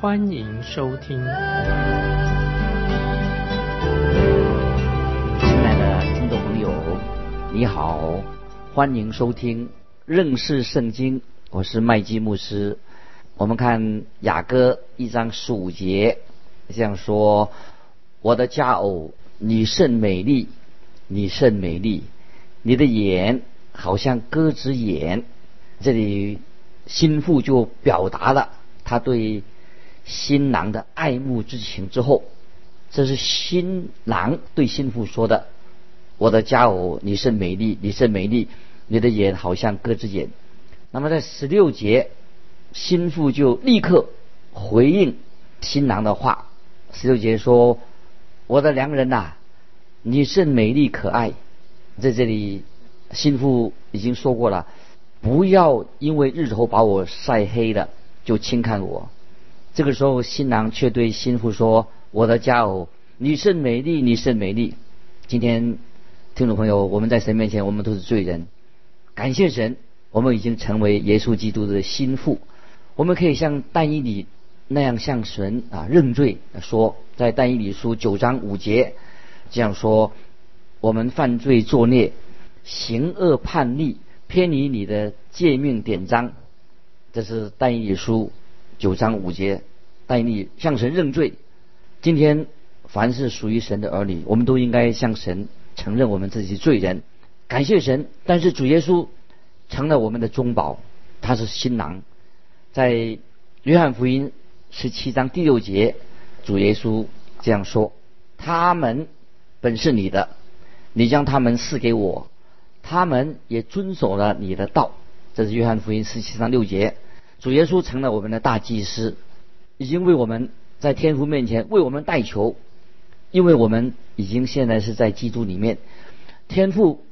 欢迎收听。亲爱的听众朋友，你好，欢迎收听认识圣经。我是麦基牧师。我们看雅歌一章十五节，这样说：“我的佳偶，你甚美丽，你甚美丽，你的眼好像鸽子眼。”这里心腹就表达了他对新郎的爱慕之情。之后，这是新郎对新妇说的：“我的佳偶，你是美丽，你是美丽，你的眼好像鸽子眼。”那么在十六节，新妇就立刻回应新郎的话。十六节说：“我的良人呐，你是美丽可爱。”在这里，新妇已经说过了，不要因为日头把我晒黑了就轻看我。这个时候，新郎却对新妇说：“我的佳偶，你是美丽，你是美丽。”今天，听众朋友，我们在神面前，我们都是罪人，感谢神。我们已经成为耶稣基督的心腹，我们可以像但以理那样向神啊认罪，说在但以理书九章五节这样说：我们犯罪作孽，行恶叛逆，偏离你的诫命典章。这是但以理书九章五节，带你向神认罪。今天凡是属于神的儿女，我们都应该向神承认我们自己罪人，感谢神。但是主耶稣。成了我们的中保，他是新郎。在约翰福音十七章第六节，主耶稣这样说：“他们本是你的，你将他们赐给我，他们也遵守了你的道。”这是约翰福音十七章六节。主耶稣成了我们的大祭司，已经为我们在天父面前为我们代求，因为我们已经现在是在基督里面，天父。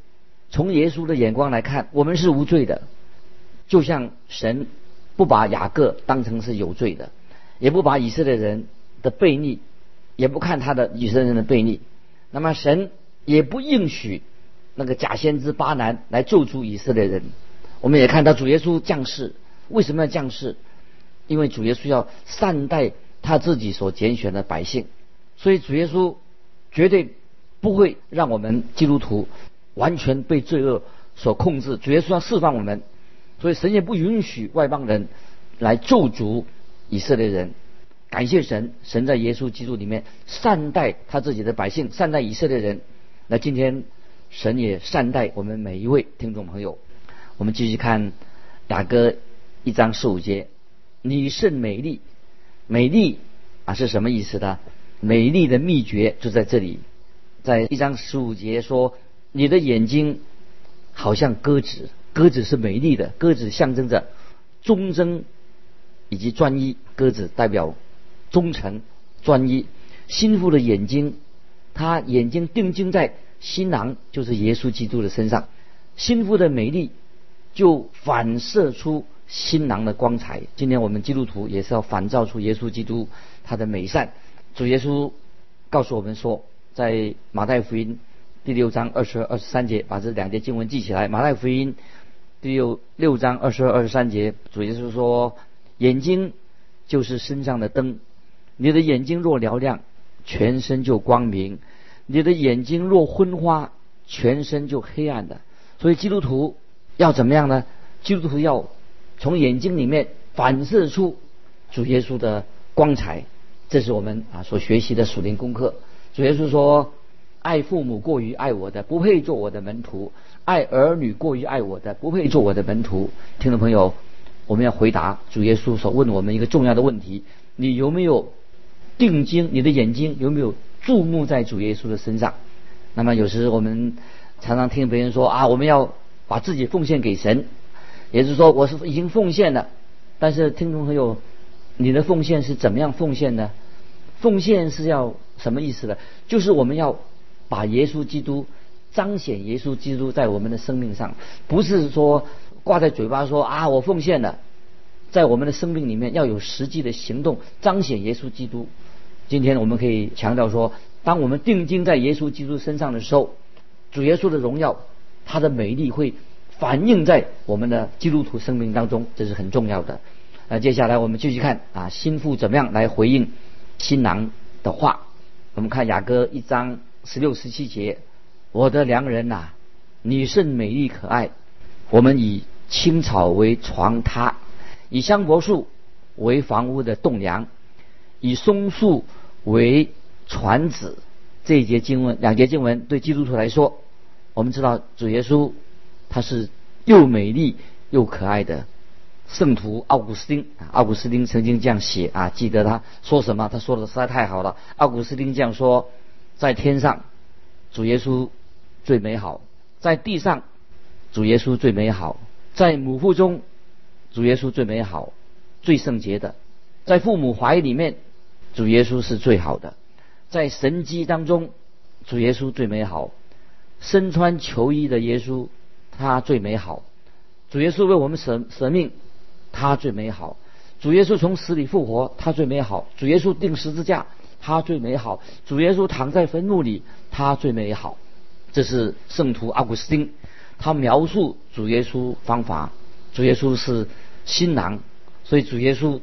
从耶稣的眼光来看，我们是无罪的，就像神不把雅各当成是有罪的，也不把以色列人的悖逆，也不看他的以色列人的悖逆，那么神也不应许那个假先知巴南来救出以色列人。我们也看到主耶稣降世，为什么要降世？因为主耶稣要善待他自己所拣选的百姓，所以主耶稣绝对不会让我们基督徒。完全被罪恶所控制，主耶稣要释放我们，所以神也不允许外邦人来咒诅以色列人。感谢神，神在耶稣基督里面善待他自己的百姓，善待以色列人。那今天神也善待我们每一位听众朋友。我们继续看雅歌一章十五节：“你甚美丽，美丽啊是什么意思呢？美丽的秘诀就在这里，在一章十五节说。”你的眼睛好像鸽子，鸽子是美丽的，鸽子象征着忠贞以及专一，鸽子代表忠诚、专一。心腹的眼睛，他眼睛定睛在新郎，就是耶稣基督的身上。心腹的美丽就反射出新郎的光彩。今天我们基督徒也是要反照出耶稣基督他的美善。主耶稣告诉我们说，在马太福音。第六章二十二、十三节，把这两节经文记起来。马太福音第六六章二十二、二十三节，主耶稣说：“眼睛就是身上的灯，你的眼睛若嘹亮，全身就光明；你的眼睛若昏花，全身就黑暗的。所以基督徒要怎么样呢？基督徒要从眼睛里面反射出主耶稣的光彩，这是我们啊所学习的属灵功课。主耶稣说。”爱父母过于爱我的，不配做我的门徒；爱儿女过于爱我的，不配做我的门徒。听众朋友，我们要回答主耶稣所问我们一个重要的问题：你有没有定睛？你的眼睛有没有注目在主耶稣的身上？那么有时我们常常听别人说啊，我们要把自己奉献给神，也就是说我是已经奉献了。但是听众朋友，你的奉献是怎么样奉献呢？奉献是要什么意思呢？就是我们要把耶稣基督彰显耶稣基督在我们的生命上，不是说挂在嘴巴说啊我奉献了，在我们的生命里面要有实际的行动彰显耶稣基督。今天我们可以强调说，当我们定睛在耶稣基督身上的时候，主耶稣的荣耀，他的美丽会反映在我们的基督徒生命当中，这是很重要的。那接下来我们继续看啊，心腹怎么样来回应新郎的话？我们看雅歌一章十六十七节：“我的良人呐，你甚美丽可爱。我们以青草为床榻，以香柏树为房屋的栋梁，以松树。”为传子这一节经文，两节经文对基督徒来说，我们知道主耶稣他是又美丽又可爱的圣徒奥古斯丁啊。奥古斯丁曾经这样写啊，记得他说什么？他说的实在太好了。奥古斯丁这样说：在天上，主耶稣最美好；在地上，主耶稣最美好；在母腹中，主耶稣最美好、最圣洁的；在父母怀里面。主耶稣是最好的，在神机当中，主耶稣最美好。身穿囚衣的耶稣，他最美好。主耶稣为我们舍舍命，他最美好。主耶稣从死里复活，他最美好。主耶稣钉十字架，他最美好。主耶稣躺在坟墓里，他最美好。这是圣徒阿古斯丁，他描述主耶稣方法。主耶稣是新郎，所以主耶稣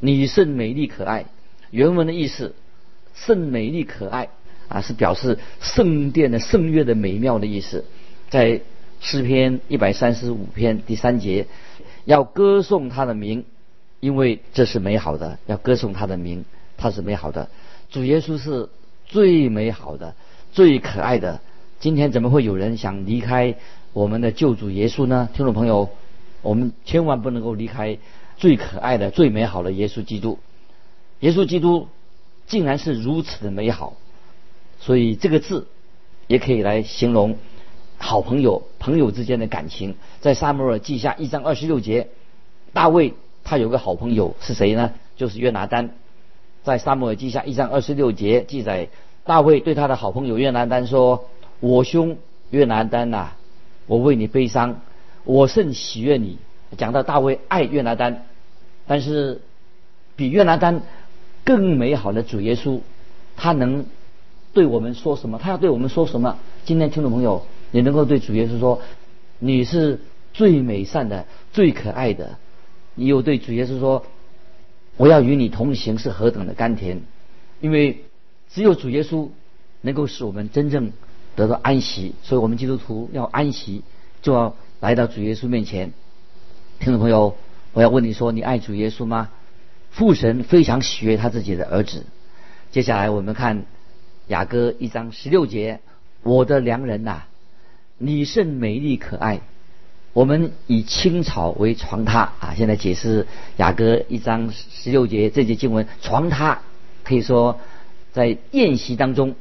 你圣美丽可爱。原文的意思，圣美丽可爱啊，是表示圣殿的圣乐的美妙的意思。在诗篇一百三十五篇第三节，要歌颂他的名，因为这是美好的。要歌颂他的名，他是美好的。主耶稣是最美好的、最可爱的。今天怎么会有人想离开我们的救主耶稣呢？听众朋友，我们千万不能够离开最可爱的、最美好的耶稣基督。耶稣基督竟然是如此的美好，所以这个字也可以来形容好朋友、朋友之间的感情。在撒母耳记下一章二十六节，大卫他有个好朋友是谁呢？就是约拿丹。在撒母耳记下一章二十六节记载，大卫对他的好朋友约拿丹说：“我兄约拿丹呐，我为你悲伤，我甚喜悦你。”讲到大卫爱约拿丹，但是比约拿丹。更美好的主耶稣，他能对我们说什么？他要对我们说什么？今天听众朋友，你能够对主耶稣说：“你是最美善的、最可爱的。”你有对主耶稣说：“我要与你同行，是何等的甘甜！”因为只有主耶稣能够使我们真正得到安息，所以我们基督徒要安息，就要来到主耶稣面前。听众朋友，我要问你说：你爱主耶稣吗？父神非常喜悦他自己的儿子。接下来我们看雅歌一章十六节：“我的良人呐，你甚美丽可爱。我们以青草为床榻啊。”现在解释雅歌一章十六节这节经文，床榻可以说在宴席当中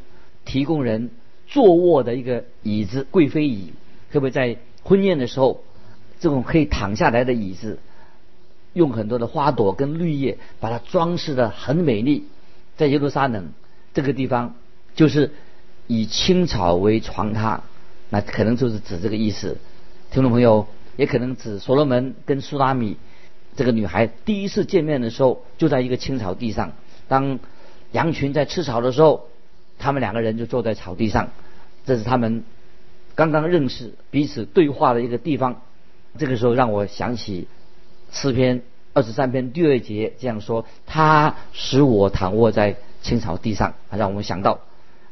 提供人坐卧的一个椅子，贵妃椅。特别在婚宴的时候，这种可以躺下来的椅子。用很多的花朵跟绿叶把它装饰的很美丽，在耶路撒冷这个地方，就是以青草为床榻，那可能就是指这个意思。听众朋友，也可能指所罗门跟苏拉米这个女孩第一次见面的时候，就在一个青草地上。当羊群在吃草的时候，他们两个人就坐在草地上，这是他们刚刚认识、彼此对话的一个地方。这个时候让我想起。诗篇二十三篇第二节这样说：“他使我躺卧在青草地上。”，让我们想到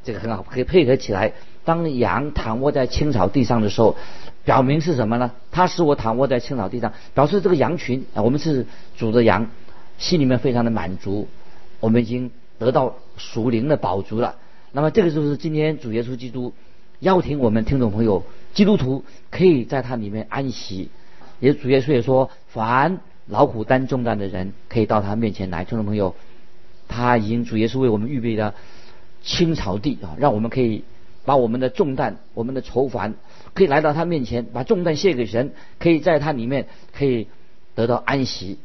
这个很好，可以配合起来。当羊躺卧在青草地上的时候，表明是什么呢？他使我躺卧在青草地上，表示这个羊群啊，我们是主的羊，心里面非常的满足，我们已经得到属灵的饱足了。那么这个就是今天主耶稣基督邀请我们听众朋友，基督徒可以在他里面安息。也主耶稣也说，凡劳苦担重担的人，可以到他面前来。听众朋友，他已经主耶稣为我们预备了青草地啊，让我们可以把我们的重担、我们的愁烦，可以来到他面前，把重担卸给神，可以在他里面可以得到安息。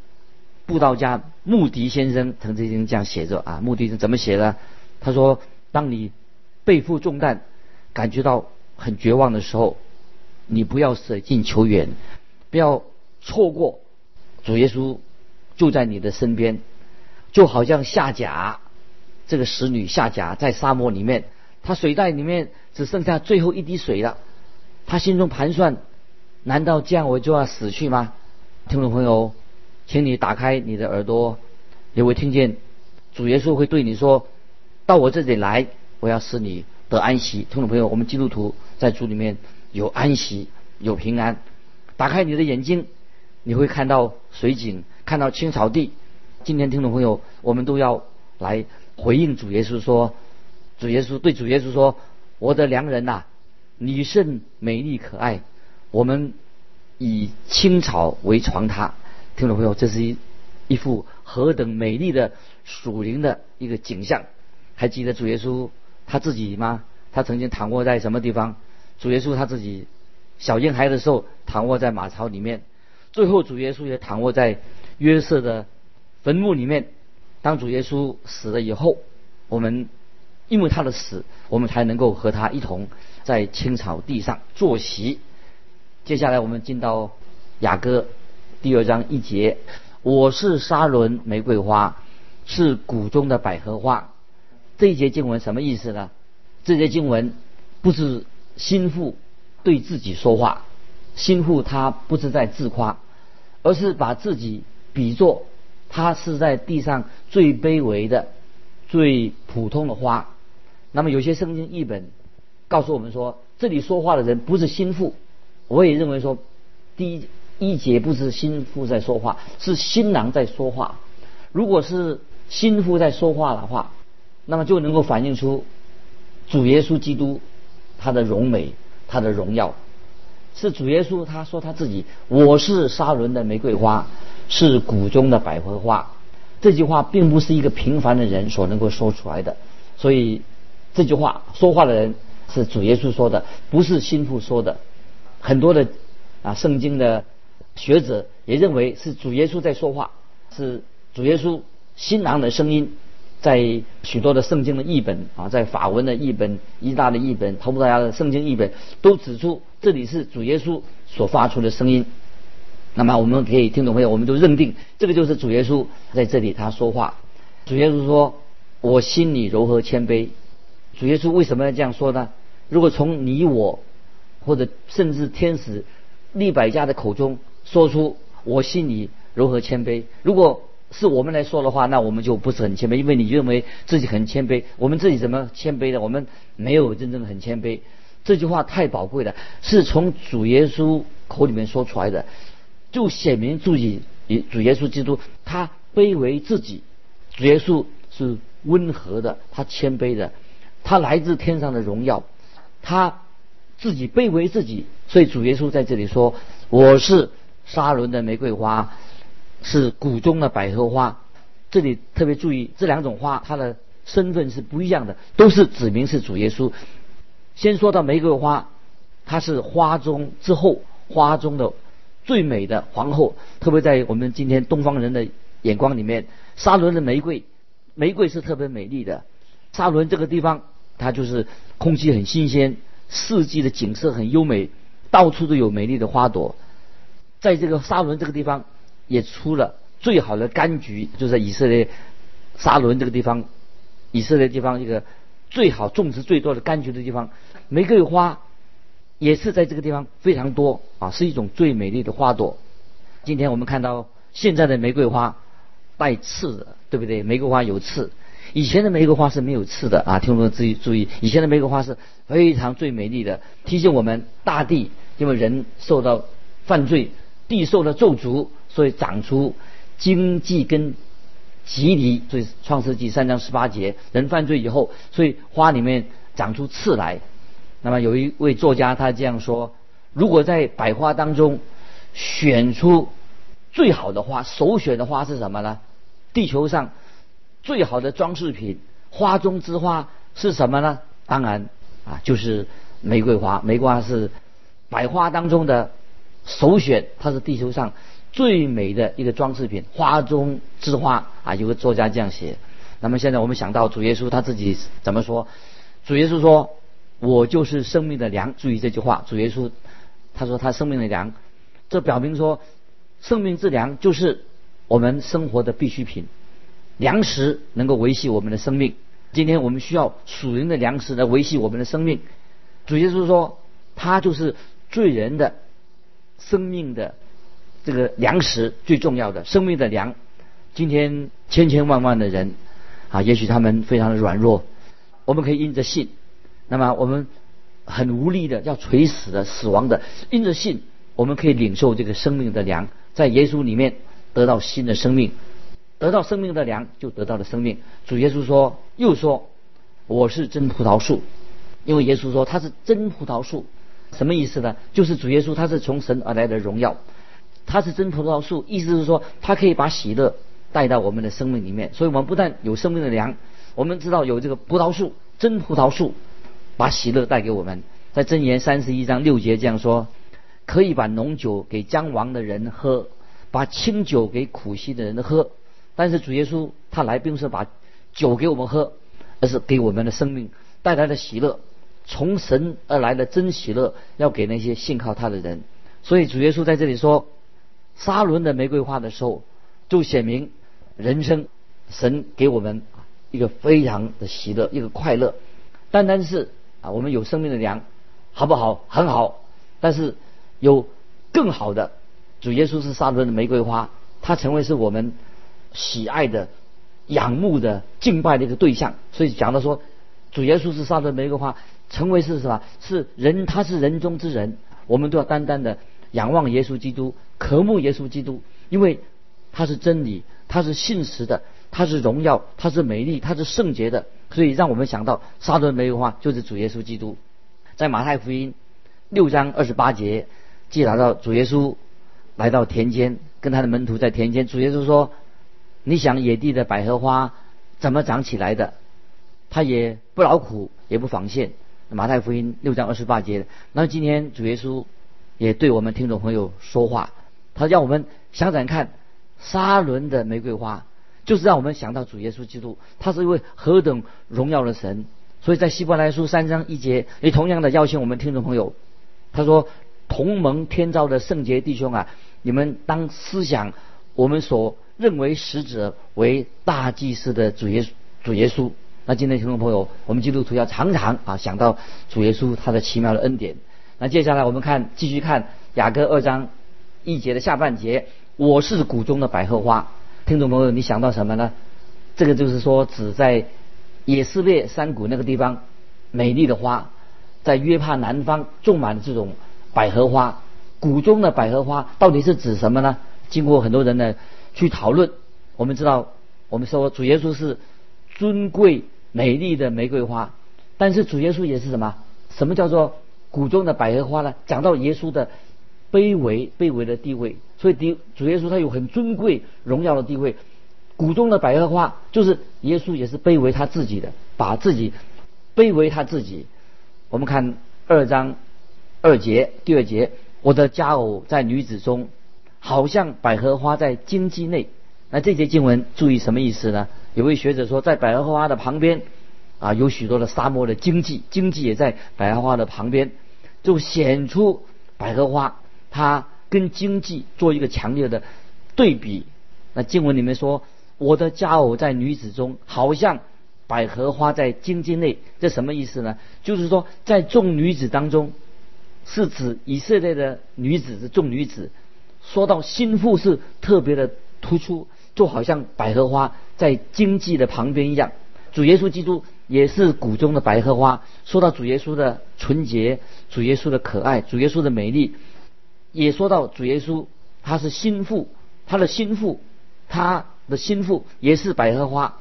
布道家穆迪先生曾经这样写着啊，穆迪是怎么写的？他说：“当你背负重担，感觉到很绝望的时候，你不要舍近求远，不要错过主耶稣就在你的身边，就好像夏甲这个使女夏甲在沙漠里面，她水袋里面只剩下最后一滴水了，她心中盘算：难道这样我就要死去吗？”听众朋友。请你打开你的耳朵，你会听见主耶稣会对你说：“到我这里来，我要使你得安息。”听众朋友，我们基督徒在主里面有安息，有平安。打开你的眼睛，你会看到水井，看到青草地。今天，听众朋友，我们都要来回应主耶稣说：“主耶稣对主耶稣说，我的良人呐，你甚美丽可爱，我们以青草为床榻。”听众朋友，这是一一幅何等美丽的属灵的一个景象！还记得主耶稣他自己吗？他曾经躺卧在什么地方？主耶稣他自己小婴孩的时候躺卧在马槽里面，最后主耶稣也躺卧在约瑟的坟墓里面。当主耶稣死了以后，我们因为他的死，我们才能够和他一同在青草地上坐席。接下来我们进到雅歌。第二章一节，我是沙伦玫瑰花，是谷中的百合花。这一节经文什么意思呢？这节经文不是心腹对自己说话，心腹他不是在自夸，而是把自己比作他是在地上最卑微的、最普通的花。那么有些圣经译本告诉我们说，这里说话的人不是心腹。我也认为说，第一。一节不是心腹在说话，是新郎在说话。如果是心腹在说话的话，那么就能够反映出主耶稣基督他的荣美、他的荣耀。是主耶稣他说他自己：“我是沙伦的玫瑰花，是谷中的百合花。”这句话并不是一个平凡的人所能够说出来的。所以这句话说话的人是主耶稣说的，不是心腹说的。很多的啊，圣经的。学者也认为是主耶稣在说话，是主耶稣新郎的声音，在许多的圣经的译本啊，在法文的译本、意大的译本、葡萄牙的圣经译本都指出这里是主耶稣所发出的声音。那么我们可以听懂没有？我们就认定这个就是主耶稣在这里他说话。主耶稣说：“我心里柔和谦卑。”主耶稣为什么要这样说呢？如果从你我或者甚至天使利百家的口中，说出我心里柔和谦卑。如果是我们来说的话，那我们就不是很谦卑，因为你认为自己很谦卑。我们自己怎么谦卑的？我们没有真正的很谦卑。这句话太宝贵了，是从主耶稣口里面说出来的，就显明自己主耶稣基督他卑微自己。主耶稣是温和的，他谦卑的，他来自天上的荣耀，他自己卑微自己。所以主耶稣在这里说：“我是。”沙伦的玫瑰花是谷中的百合花，这里特别注意这两种花，它的身份是不一样的，都是指明是主耶稣。先说到玫瑰花，它是花中之后，花中的最美的皇后。特别在我们今天东方人的眼光里面，沙伦的玫瑰，玫瑰是特别美丽的。沙伦这个地方，它就是空气很新鲜，四季的景色很优美，到处都有美丽的花朵。在这个沙伦这个地方，也出了最好的柑橘，就在以色列沙伦这个地方，以色列地方一个最好种植最多的柑橘的地方。玫瑰花也是在这个地方非常多啊，是一种最美丽的花朵。今天我们看到现在的玫瑰花带刺的，对不对？玫瑰花有刺，以前的玫瑰花是没有刺的啊。听众们注意注意，以前的玫瑰花是非常最美丽的，提醒我们大地因为人受到犯罪。地受了咒诅，所以长出荆棘跟棘藜。所以创世纪三章十八节，人犯罪以后，所以花里面长出刺来。那么有一位作家他这样说：如果在百花当中选出最好的花，首选的花是什么呢？地球上最好的装饰品，花中之花是什么呢？当然啊，就是玫瑰花。玫瑰花是百花当中的。首选，它是地球上最美的一个装饰品，花中之花啊，有个作家这样写。那么现在我们想到主耶稣他自己怎么说？主耶稣说：“我就是生命的粮。”注意这句话，主耶稣他说他生命的粮，这表明说生命之粮就是我们生活的必需品，粮食能够维系我们的生命。今天我们需要属灵的粮食来维系我们的生命。主耶稣说，他就是罪人的生命的这个粮食，最重要的生命的粮。今天千千万万的人。啊，也许他们非常的软弱，我们可以因着信，那么我们很无力的要垂死的死亡的，因着信，我们可以领受这个生命的粮，在耶稣里面得到新的生命，得到生命的粮就得到了生命。主耶稣说，又说，我是真葡萄树，因为耶稣说他是真葡萄树，什么意思呢？就是主耶稣他是从神而来的荣耀，他是真葡萄树，意思是说他可以把喜乐。带到我们的生命里面，所以我们不但有生命的粮，我们知道有这个葡萄树，真葡萄树，把喜乐带给我们。在箴言三十一章六节这样说：可以把浓酒给将亡的人喝，把清酒给苦息的人喝。但是主耶稣他来并不是把酒给我们喝，而是给我们的生命带来的喜乐，从神而来的真喜乐，要给那些信靠他的人。所以主耶稣在这里说沙伦的玫瑰花的时候，就显明。人生，神给我们一个非常的喜乐，一个快乐。单单是啊，我们有生命的粮，好不好？很好。但是有更好的，主耶稣是沙伦的玫瑰花，他成为是我们喜爱的、仰慕的、敬拜的一个对象。所以讲到说，主耶稣是沙伦玫瑰花，成为是什么？是人，他是人中之人。我们都要单单的仰望耶稣基督，渴慕耶稣基督，因为他是真理。他是信实的，他是荣耀，他是美丽，他是圣洁的，所以让我们想到沙伦玫瑰花就是主耶稣基督。在马太福音六章二十八节记载到主耶稣来到田间，跟他的门徒在田间，主耶稣说：“你想野地的百合花怎么长起来的？它也不劳苦，也不纺线。”马太福音六章二十八节。那今天主耶稣也对我们听众朋友说话，他让我们想想看。沙伦的玫瑰花，就是让我们想到主耶稣基督，他是一位何等荣耀的神。所以在希伯来书三章一节，也同样的邀请我们听众朋友，他说：“同盟天造的圣洁弟兄啊，你们当思想我们所认为使者为大祭司的主耶稣主耶稣。”那今天听众朋友，我们基督徒要常常啊想到主耶稣他的奇妙的恩典。那接下来我们看继续看雅各二章一节的下半节。我是谷中的百合花，听众朋友，你想到什么呢？这个就是说，指在以色列山谷那个地方，美丽的花，在约帕南方种满了这种百合花。谷中的百合花到底是指什么呢？经过很多人呢去讨论，我们知道，我们说主耶稣是尊贵美丽的玫瑰花，但是主耶稣也是什么？什么叫做谷中的百合花呢？讲到耶稣的。卑微卑微的地位，所以主主耶稣他有很尊贵荣耀的地位。谷中的百合花就是耶稣也是卑微他自己的，把自己卑微他自己。我们看二章二节第二节，我的佳偶在女子中，好像百合花在荆棘内。那这节经文注意什么意思呢？有位学者说，在百合花的旁边啊，有许多的沙漠的荆棘，荆棘也在百合花的旁边，就显出百合花。他跟经济做一个强烈的对比。那经文里面说：“我的佳偶在女子中，好像百合花在荆棘内。”这什么意思呢？就是说，在众女子当中，是指以色列的女子是众女子。说到心腹是特别的突出，就好像百合花在荆棘的旁边一样。主耶稣基督也是谷中的百合花。说到主耶稣的纯洁，主耶稣的可爱，主耶稣的美丽。也说到主耶稣，他是心腹，他的心腹，他的心腹也是百合花，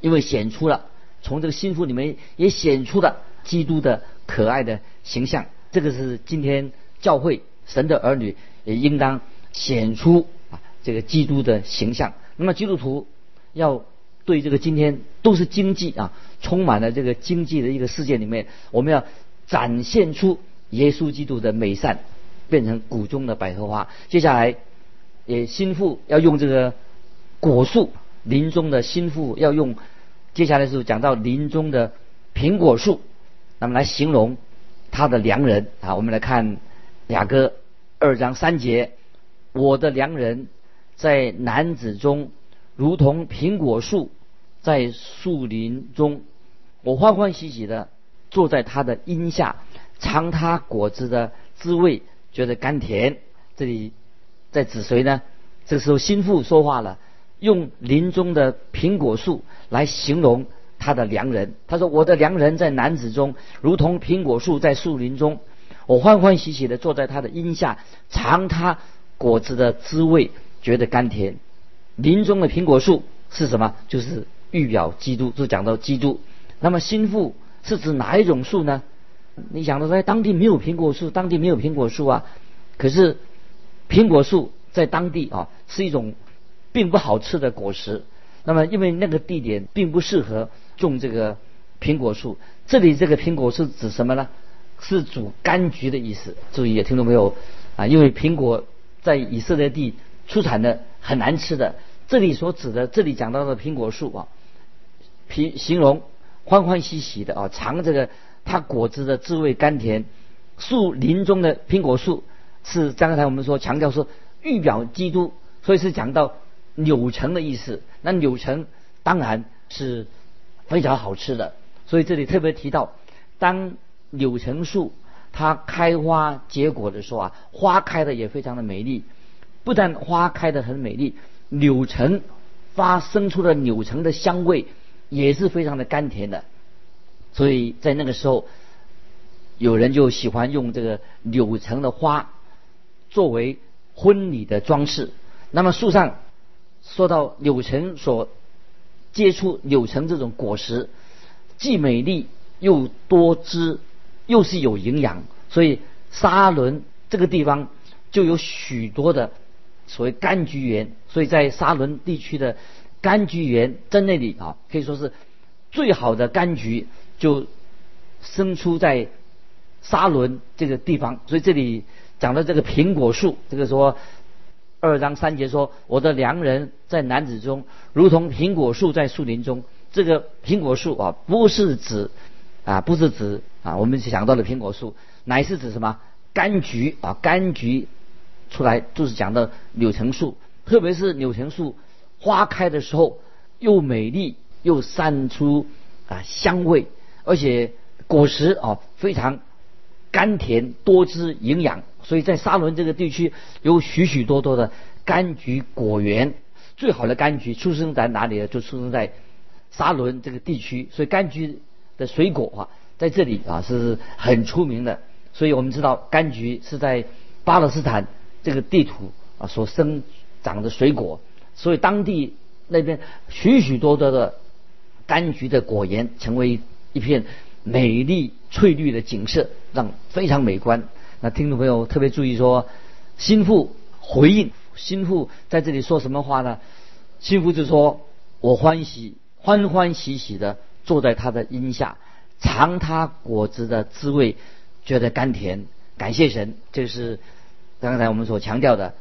因为显出了从这个心腹里面也显出了基督的可爱的形象。这个是今天教会神的儿女也应当显出啊这个基督的形象。那么基督徒要对这个今天都是经济啊充满了这个经济的一个世界里面，我们要展现出耶稣基督的美善。变成谷中的百合花。接下来，也心腹要用这个果树，林中的心腹要用。接下来是讲到林中的苹果树，那么来形容他的良人啊。我们来看雅歌二章三节：我的良人在男子中，如同苹果树在树林中，我欢欢喜喜的坐在他的荫下，尝他果子的滋味，觉得甘甜。这里在指谁呢？这时候心腹说话了。用林中的苹果树来形容他的良人。他说：“我的良人在男子中，如同苹果树在树林中。我欢欢喜喜的坐在他的荫下，尝他果子的滋味，觉得甘甜。林中的苹果树是什么？就是预表基督，就讲到基督。那么心腹是指哪一种树呢？你想到在当地没有苹果树，当地没有苹果树啊。可是苹果树在当地啊是一种。”并不好吃的果实，那么因为那个地点并不适合种这个苹果树。这里这个苹果是指什么呢？是主柑橘的意思。注意，听懂没有？啊，因为苹果在以色列地出产的很难吃的。这里所指的，这里讲到的苹果树啊，皮形容欢欢喜喜的啊，尝这个它果子的滋味甘甜。树林中的苹果树是刚才我们说强调说预表基督，所以是讲到。柳橙的意思，那柳橙当然是非常好吃的，所以这里特别提到，当柳橙树它开花结果的时候啊，花开的也非常的美丽，不但花开的很美丽，柳橙发生出的柳橙的香味也是非常的甘甜的，所以在那个时候，有人就喜欢用这个柳橙的花作为婚礼的装饰，那么树上。说到柳橙所结出柳橙这种果实，既美丽又多汁，又是有营养，所以沙伦这个地方就有许多的所谓柑橘园。所以在沙伦地区的柑橘园在那里啊，可以说是最好的柑橘就生出在沙伦这个地方。所以这里讲的这个苹果树，这个说。二章三节说：“我的良人在男子中，如同苹果树在树林中。”这个苹果树啊，不是指啊，不是指啊，我们想到的苹果树，乃是指什么？柑橘啊，柑橘出来就是讲的柳橙树，特别是柳橙树花开的时候，又美丽又散出啊香味，而且果实啊非常甘甜多汁营养。所以在沙伦这个地区有许许多多的柑橘果园，最好的柑橘出生在哪里呢？就出生在沙伦这个地区。所以柑橘的水果啊，在这里啊是很出名的。所以我们知道柑橘是在巴勒斯坦这个地图啊所生长的水果，所以当地那边许许多多的柑橘的果园成为一片美丽翠绿的景色，让非常美观。那听众朋友特别注意说，心腹回应，心腹在这里说什么话呢？心腹就说：“我欢喜，欢欢喜喜的坐在他的荫下，尝他果子的滋味，觉得甘甜，感谢神。”这是刚才我们所强调的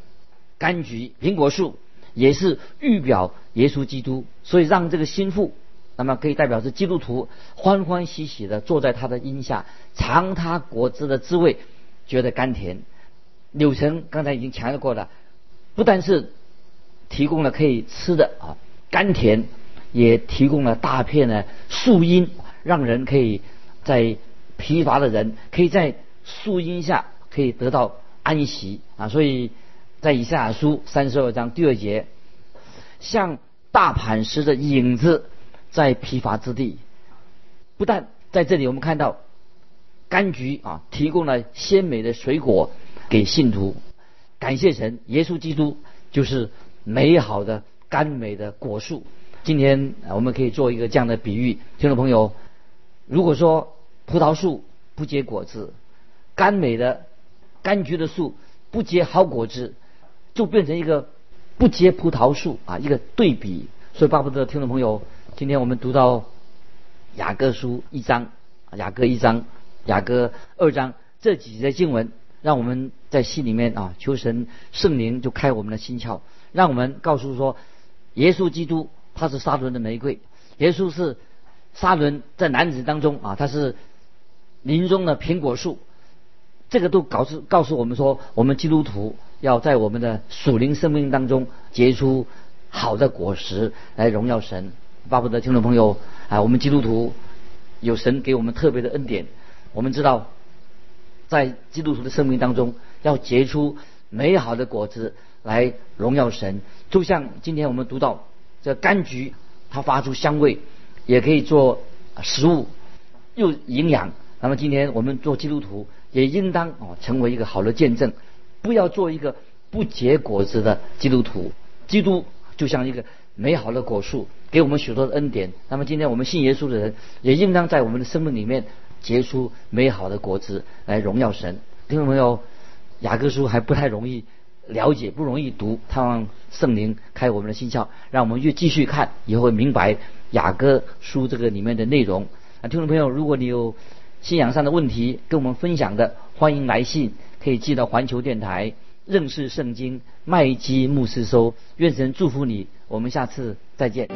柑橘、苹果树，也是预表耶稣基督，所以让这个心腹，那么可以代表是基督徒，欢欢喜喜的坐在他的荫下，尝他果汁的滋味。觉得甘甜，柳橙刚才已经强调过了，不但是提供了可以吃的啊甘甜，也提供了大片的树荫，让人可以在疲乏的人可以在树荫下可以得到安息啊。所以在以赛亚书三十二章第二节，像大磐石的影子在疲乏之地，不但在这里我们看到。柑橘啊，提供了鲜美的水果给信徒。感谢神，耶稣基督就是美好的甘美的果树。今天我们可以做一个这样的比喻，听众朋友，如果说葡萄树不结果子，甘美的柑橘的树不结好果子，就变成一个不结葡萄树啊，一个对比。所以，巴不得听众朋友，今天我们读到雅各书一章，雅各一章。雅各二章这几节经文让我们在心里面啊，求神圣灵就开我们的心窍，让我们告诉说，耶稣基督他是沙伦的玫瑰，耶稣是沙伦在男子当中啊，他是林中的苹果树，这个都告诉告诉我们说，我们基督徒要在我们的属灵生命当中结出好的果实来荣耀神。巴不得听众朋友啊，我们基督徒有神给我们特别的恩典，我们知道。在基督徒的生命当中，要结出美好的果子来荣耀神。就像今天我们读到这柑橘，它发出香味，也可以做食物，又营养。那么今天我们做基督徒，也应当哦成为一个好的见证，不要做一个不结果子的基督徒。基督就像一个美好的果树，给我们许多的恩典。那么今天我们信耶稣的人，也应当在我们的生命里面。结出美好的果子来荣耀神，听众朋友，雅各书还不太容易了解，不容易读，盼望圣灵开我们的心窍，让我们越继续看，也会明白雅各书这个里面的内容。啊，听众朋友，如果你有信仰上的问题跟我们分享的，欢迎来信，可以寄到环球电台认识圣经麦基牧师收。愿神祝福你，我们下次再见。